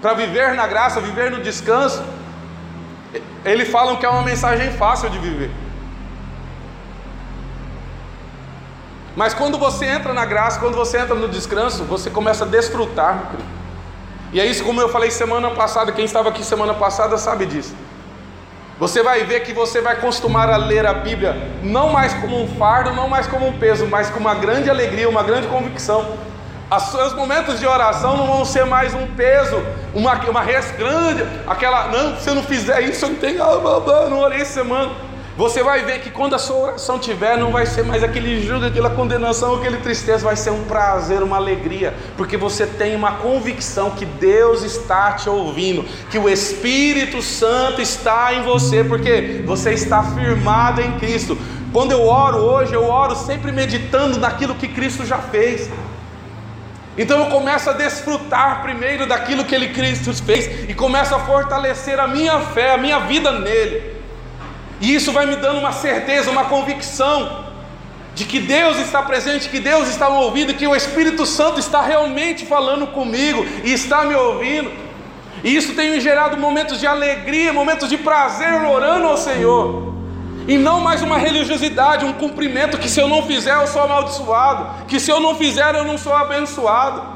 para viver na graça, viver no descanso, eles falam que é uma mensagem fácil de viver. Mas quando você entra na graça, quando você entra no descanso, você começa a desfrutar. E é isso, como eu falei semana passada, quem estava aqui semana passada sabe disso. Você vai ver que você vai costumar a ler a Bíblia não mais como um fardo, não mais como um peso, mas com uma grande alegria, uma grande convicção. Os seus momentos de oração não vão ser mais um peso, uma, uma res grande, aquela, não, se eu não fizer isso, eu não tenho, ah, não orei semana. Você vai ver que quando a sua oração tiver, não vai ser mais aquele julgo, aquela condenação, aquele tristeza, vai ser um prazer, uma alegria, porque você tem uma convicção que Deus está te ouvindo, que o Espírito Santo está em você, porque você está firmado em Cristo. Quando eu oro hoje, eu oro sempre meditando naquilo que Cristo já fez. Então eu começo a desfrutar primeiro daquilo que Ele Cristo fez e começo a fortalecer a minha fé, a minha vida nele. E isso vai me dando uma certeza, uma convicção de que Deus está presente, que Deus está me ouvindo, que o Espírito Santo está realmente falando comigo e está me ouvindo. E isso tem me gerado momentos de alegria, momentos de prazer orando ao Senhor. E não mais uma religiosidade, um cumprimento que se eu não fizer eu sou amaldiçoado, que se eu não fizer eu não sou abençoado.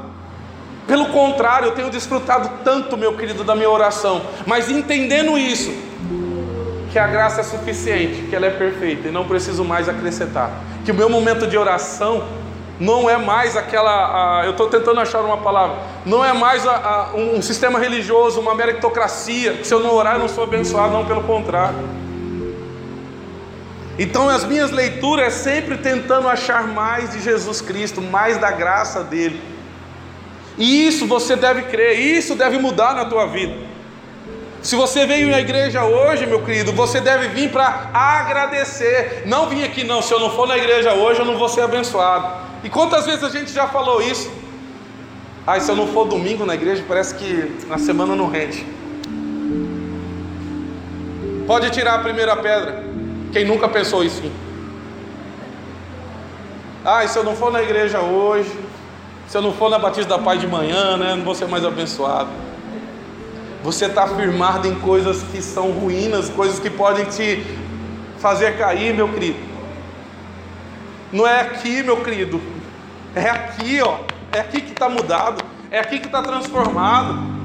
Pelo contrário, eu tenho desfrutado tanto, meu querido, da minha oração, mas entendendo isso, que a graça é suficiente, que ela é perfeita e não preciso mais acrescentar. Que o meu momento de oração não é mais aquela, a, eu estou tentando achar uma palavra, não é mais a, a, um sistema religioso, uma meritocracia, que se eu não orar eu não sou abençoado, não, pelo contrário. Então as minhas leituras é sempre tentando achar mais de Jesus Cristo, mais da graça dele. E isso você deve crer, isso deve mudar na tua vida. Se você veio na igreja hoje, meu querido, você deve vir para agradecer. Não vim aqui, não. Se eu não for na igreja hoje, eu não vou ser abençoado. E quantas vezes a gente já falou isso? Ah, se eu não for domingo na igreja, parece que na semana não rende. Pode tirar a primeira pedra. Quem nunca pensou isso? Ah, se eu não for na igreja hoje, Se eu não for na Batista da Paz de manhã, né, não vou ser mais abençoado. Você está firmado em coisas que são ruínas, coisas que podem te fazer cair, meu querido. Não é aqui, meu querido. É aqui, ó. É aqui que está mudado. É aqui que está transformado.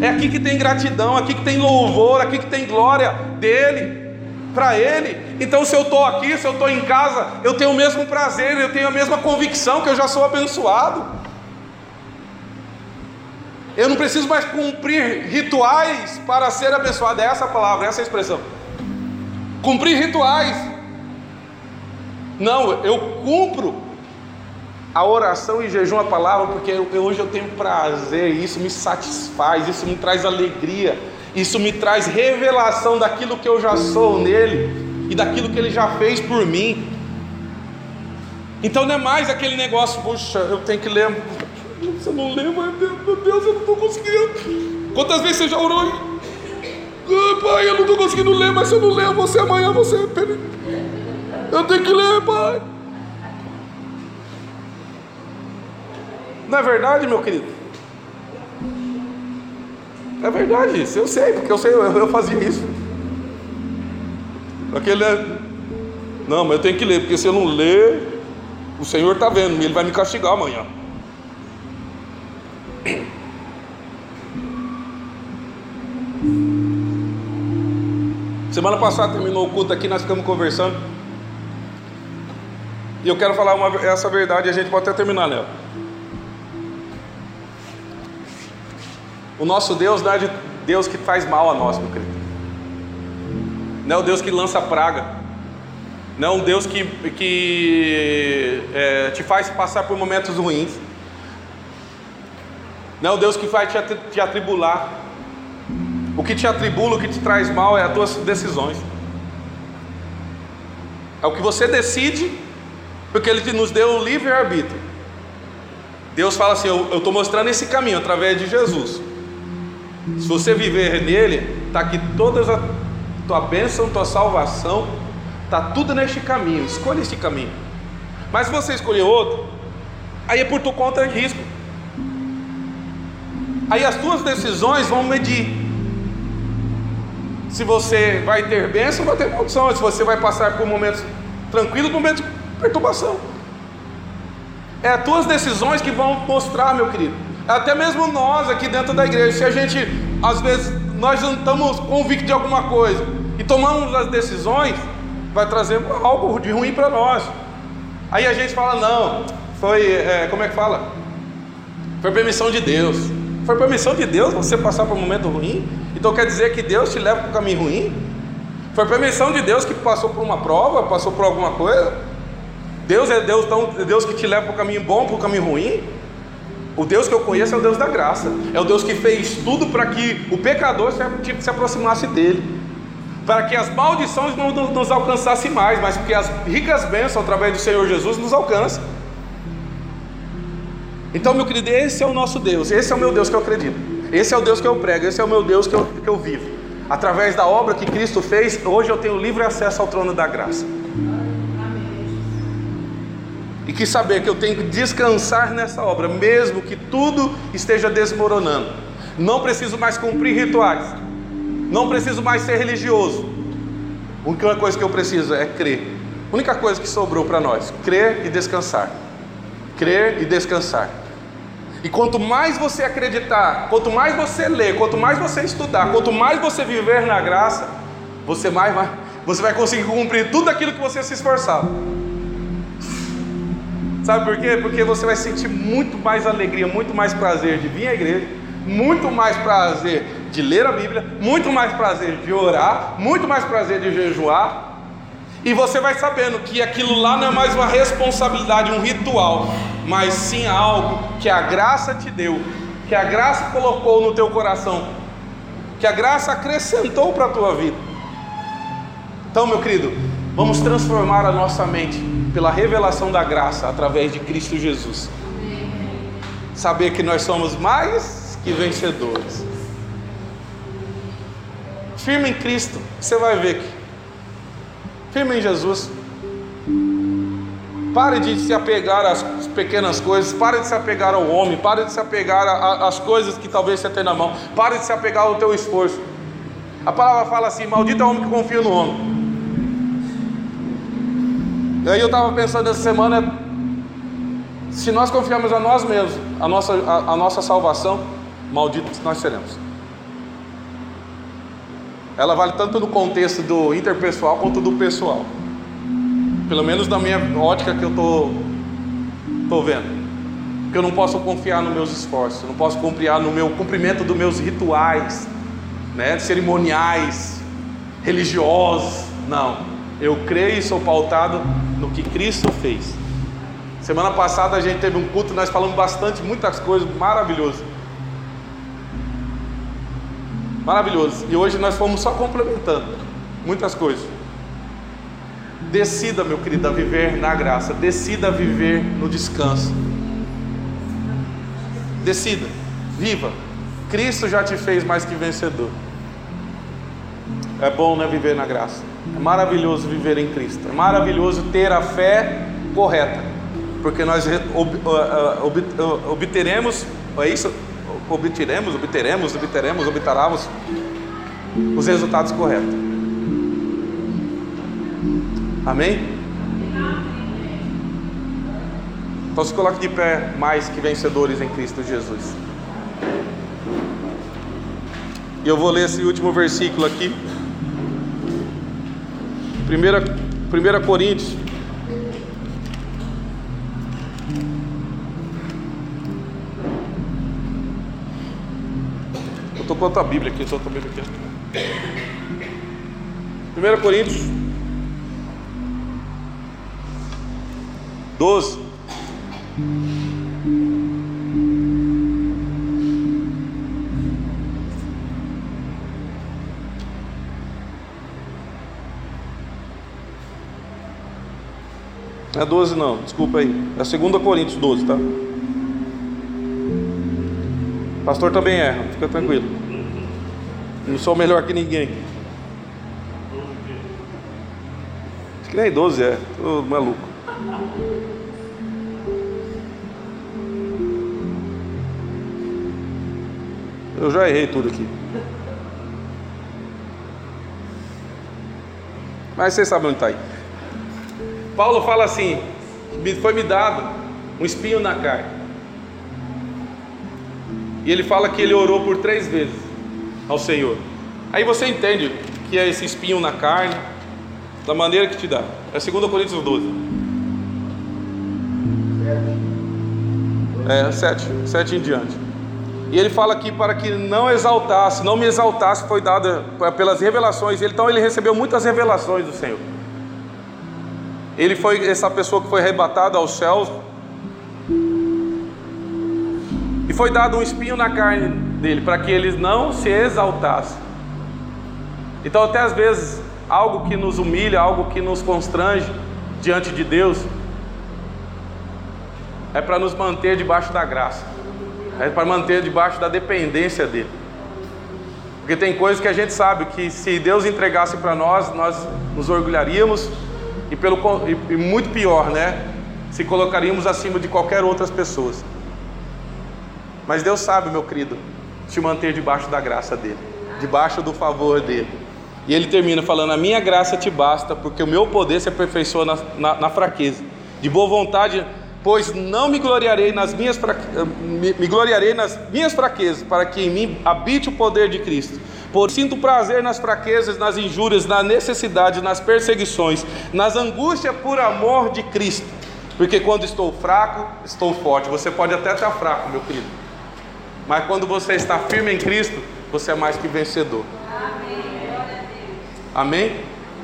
É aqui que tem gratidão, aqui que tem louvor, aqui que tem glória dele, para ele. Então, se eu estou aqui, se eu estou em casa, eu tenho o mesmo prazer, eu tenho a mesma convicção que eu já sou abençoado. Eu não preciso mais cumprir rituais para ser abençoado. É essa a palavra, essa a expressão. Cumprir rituais. Não, eu cumpro a oração e jejum a palavra, porque eu, hoje eu tenho prazer, isso me satisfaz, isso me traz alegria, isso me traz revelação daquilo que eu já sou nele e daquilo que ele já fez por mim. Então não é mais aquele negócio, puxa, eu tenho que ler você não mas meu Deus, eu não estou conseguindo. Quantas vezes você já orou? Ah, pai, eu não estou conseguindo ler, mas se eu não ler, você amanhã, você. Eu tenho que ler, pai. Não é verdade, meu querido? É verdade, eu sei, porque eu sei, eu, eu fazia isso. Aquele é. Não, mas eu tenho que ler, porque se eu não ler, o Senhor está vendo, ele vai me castigar amanhã. Semana passada terminou o culto aqui, nós ficamos conversando. E eu quero falar uma, essa verdade, a gente pode até terminar nela. O nosso Deus não é de Deus que faz mal a nós, meu querido. Não é o Deus que lança praga. Não é um Deus que, que é, te faz passar por momentos ruins. Não é o Deus que vai te atribular. O que te atribula, o que te traz mal é as tuas decisões. É o que você decide, porque Ele nos deu o livre-arbítrio. Deus fala assim: Eu estou mostrando esse caminho através de Jesus. Se você viver nele, está aqui toda a tua bênção, tua salvação, está tudo neste caminho. Escolha este caminho. Mas se você escolher outro, aí é por tua conta de risco. Aí as tuas decisões vão medir se você vai ter bênção, vai ter maldição, se você vai passar por momentos tranquilos, momentos de perturbação. É as tuas decisões que vão mostrar, meu querido. Até mesmo nós aqui dentro da igreja, se a gente, às vezes, nós não estamos convictos de alguma coisa e tomamos as decisões, vai trazer algo de ruim para nós. Aí a gente fala, não, foi, é, como é que fala? Foi permissão de Deus. Foi permissão de Deus você passar por um momento ruim? Então quer dizer que Deus te leva para o caminho ruim? Foi permissão de Deus que passou por uma prova, passou por alguma coisa? Deus é Deus, tão, Deus que te leva para o caminho bom, para o caminho ruim? O Deus que eu conheço é o Deus da graça. É o Deus que fez tudo para que o pecador se, se aproximasse dele. Para que as maldições não nos alcançassem mais, mas que as ricas bênçãos através do Senhor Jesus nos alcancem. Então, meu querido, esse é o nosso Deus, esse é o meu Deus que eu acredito, esse é o Deus que eu prego, esse é o meu Deus que eu, que eu vivo. Através da obra que Cristo fez, hoje eu tenho livre acesso ao trono da graça. E que saber que eu tenho que descansar nessa obra, mesmo que tudo esteja desmoronando. Não preciso mais cumprir rituais, não preciso mais ser religioso. A única coisa que eu preciso é crer. A única coisa que sobrou para nós: crer e descansar crer e descansar. E quanto mais você acreditar, quanto mais você ler, quanto mais você estudar, quanto mais você viver na graça, você mais vai, você vai conseguir cumprir tudo aquilo que você se esforçava. Sabe por quê? Porque você vai sentir muito mais alegria, muito mais prazer de vir à igreja, muito mais prazer de ler a Bíblia, muito mais prazer de orar, muito mais prazer de jejuar, e você vai sabendo que aquilo lá não é mais uma responsabilidade, um ritual, mas sim algo que a graça te deu, que a graça colocou no teu coração, que a graça acrescentou para a tua vida. Então, meu querido, vamos transformar a nossa mente pela revelação da graça através de Cristo Jesus. Saber que nós somos mais que vencedores. Firme em Cristo, você vai ver que Firme em Jesus. Pare de se apegar às pequenas coisas, pare de se apegar ao homem, pare de se apegar às coisas que talvez você tenha na mão, pare de se apegar ao teu esforço. A palavra fala assim: maldito é o homem que confia no homem. E aí eu estava pensando essa semana, se nós confiarmos a nós mesmos, a nossa, a, a nossa salvação, malditos nós seremos. Ela vale tanto no contexto do interpessoal quanto do pessoal. Pelo menos na minha ótica que eu tô, tô vendo. Porque eu não posso confiar nos meus esforços, não posso confiar no meu cumprimento dos meus rituais, né, cerimoniais, religiosos. Não. Eu creio e sou pautado no que Cristo fez. Semana passada a gente teve um culto, nós falamos bastante, muitas coisas, maravilhoso. Maravilhoso. E hoje nós fomos só complementando muitas coisas. Decida, meu querido, a viver na graça. Decida viver no descanso. Decida, viva. Cristo já te fez mais que vencedor. É bom, né, viver na graça. É maravilhoso viver em Cristo. É maravilhoso ter a fé correta, porque nós obteremos, é isso? Obteremos, obteremos, obteremos, obteramos os resultados corretos. Amém? Então se coloque de pé mais que vencedores em Cristo Jesus. E eu vou ler esse último versículo aqui. 1 Coríntios. Estou com outra Bíblia aqui, com a Bíblia aqui. 1 Coríntios 12. Não é 12 não, desculpa aí. É 2 Coríntios 12, tá? Pastor também erra, fica tranquilo. Não sou melhor que ninguém. Acho que nem 12 é, tô maluco. Eu já errei tudo aqui. Mas vocês sabem onde está aí. Paulo fala assim: foi me dado um espinho na carne. E ele fala que ele orou por três vezes ao Senhor. Aí você entende que é esse espinho na carne, da maneira que te dá. É 2 Coríntios 12. É, 7, 7 em diante. E ele fala aqui para que não exaltasse, não me exaltasse, foi dada pelas revelações. Então ele recebeu muitas revelações do Senhor. Ele foi essa pessoa que foi arrebatada aos céus. E foi dado um espinho na carne dele para que ele não se exaltasse. Então, até às vezes, algo que nos humilha, algo que nos constrange diante de Deus, é para nos manter debaixo da graça, é para manter debaixo da dependência dele. Porque tem coisas que a gente sabe que se Deus entregasse para nós, nós nos orgulharíamos e, pelo, e, e muito pior, né? Se colocaríamos acima de qualquer outras pessoas. Mas Deus sabe, meu querido, te manter debaixo da graça dele, debaixo do favor dele. E ele termina falando: A minha graça te basta, porque o meu poder se aperfeiçoa na, na, na fraqueza. De boa vontade, pois não me gloriarei nas minhas me, me gloriarei nas minhas fraquezas, para que em mim habite o poder de Cristo. Por sinto prazer nas fraquezas, nas injúrias, na necessidade, nas perseguições, nas angústias por amor de Cristo. Porque quando estou fraco, estou forte. Você pode até estar fraco, meu querido. Mas quando você está firme em Cristo, você é mais que vencedor. Amém?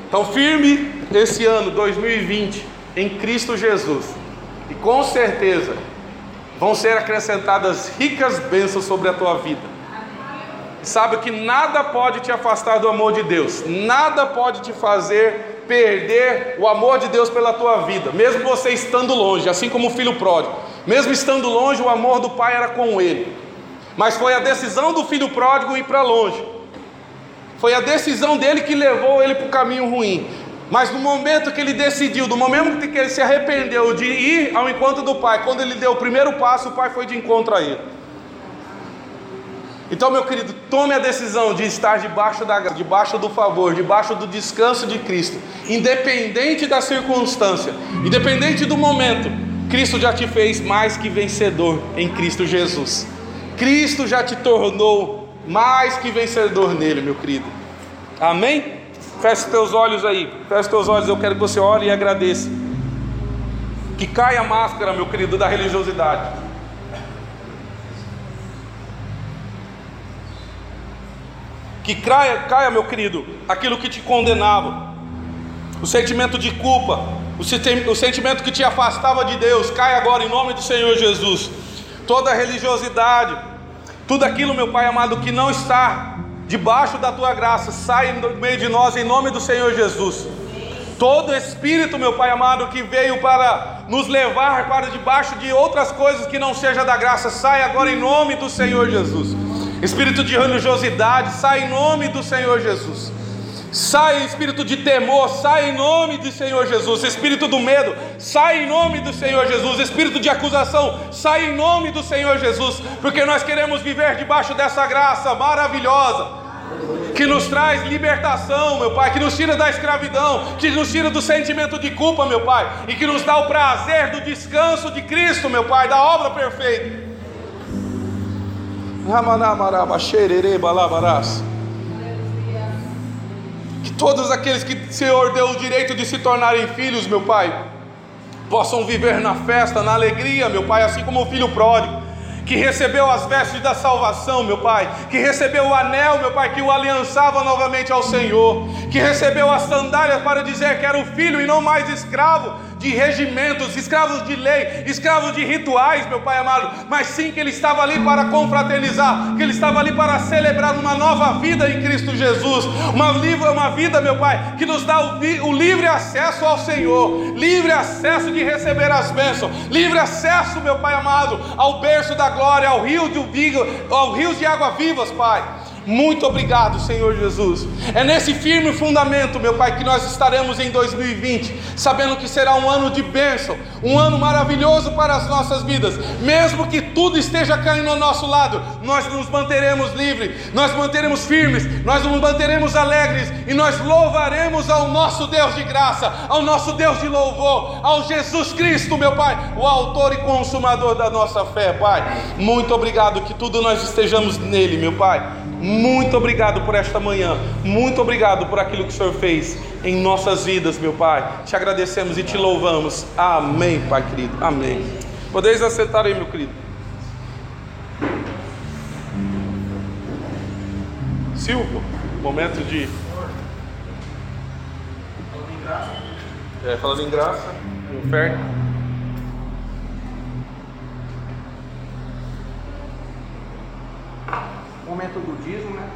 Então, firme esse ano 2020 em Cristo Jesus. E com certeza vão ser acrescentadas ricas bênçãos sobre a tua vida. Sabe que nada pode te afastar do amor de Deus, nada pode te fazer perder o amor de Deus pela tua vida, mesmo você estando longe, assim como o filho pródigo, mesmo estando longe, o amor do pai era com ele, mas foi a decisão do filho pródigo ir para longe, foi a decisão dele que levou ele para o caminho ruim. Mas no momento que ele decidiu, no momento que ele se arrependeu de ir ao encontro do Pai, quando ele deu o primeiro passo, o Pai foi de encontro a ele. Então, meu querido, tome a decisão de estar debaixo, da, debaixo do favor, debaixo do descanso de Cristo, independente da circunstância, independente do momento, Cristo já te fez mais que vencedor em Cristo Jesus. Cristo já te tornou mais que vencedor nele, meu querido. Amém? Feche teus olhos aí, feche teus olhos, eu quero que você ore e agradeça. Que caia a máscara, meu querido, da religiosidade. Que caia, caia, meu querido, aquilo que te condenava, o sentimento de culpa, o, sentimento que te afastava de Deus, cai agora em nome do Senhor Jesus. Toda religiosidade, tudo aquilo, meu Pai amado, que não está debaixo da tua graça, sai no meio de nós em nome do Senhor Jesus. Todo espírito, meu Pai amado, que veio para nos levar para debaixo de outras coisas que não seja da graça, sai agora em nome do Senhor Jesus. Espírito de religiosidade, sai em nome do Senhor Jesus. Sai espírito de temor, sai em nome do Senhor Jesus. Espírito do medo, sai em nome do Senhor Jesus. Espírito de acusação, sai em nome do Senhor Jesus, porque nós queremos viver debaixo dessa graça maravilhosa que nos traz libertação, meu Pai, que nos tira da escravidão, que nos tira do sentimento de culpa, meu Pai, e que nos dá o prazer do descanso de Cristo, meu Pai, da obra perfeita. Que todos aqueles que Senhor deu o direito de se tornarem filhos, meu Pai, possam viver na festa, na alegria, meu Pai, assim como o filho pródigo que recebeu as vestes da salvação, meu Pai, que recebeu o anel, meu Pai, que o aliançava novamente ao Senhor, que recebeu as sandálias para dizer que era o filho e não mais escravo de regimentos, escravos de lei, escravos de rituais, meu Pai amado, mas sim que ele estava ali para confraternizar, que ele estava ali para celebrar uma nova vida em Cristo Jesus, uma, uma vida, meu Pai, que nos dá o, o livre acesso ao Senhor, livre acesso de receber as bênçãos, livre acesso, meu Pai amado, ao berço da glória, ao rio de, ao rio de água vivas, Pai. Muito obrigado, Senhor Jesus. É nesse firme fundamento, meu Pai, que nós estaremos em 2020, sabendo que será um ano de bênção, um ano maravilhoso para as nossas vidas. Mesmo que tudo esteja caindo ao nosso lado, nós nos manteremos livres, nós manteremos firmes, nós nos manteremos alegres e nós louvaremos ao nosso Deus de graça, ao nosso Deus de louvor, ao Jesus Cristo, meu Pai, o autor e consumador da nossa fé, Pai. Muito obrigado que tudo nós estejamos nele, meu Pai muito obrigado por esta manhã. Muito obrigado por aquilo que o Senhor fez em nossas vidas, meu Pai. Te agradecemos e te louvamos. Amém, Pai querido. Amém. Podeis assentar aí, meu querido. Silvio, momento de. É, falando em graça, inferno. Momento do dízimo, né?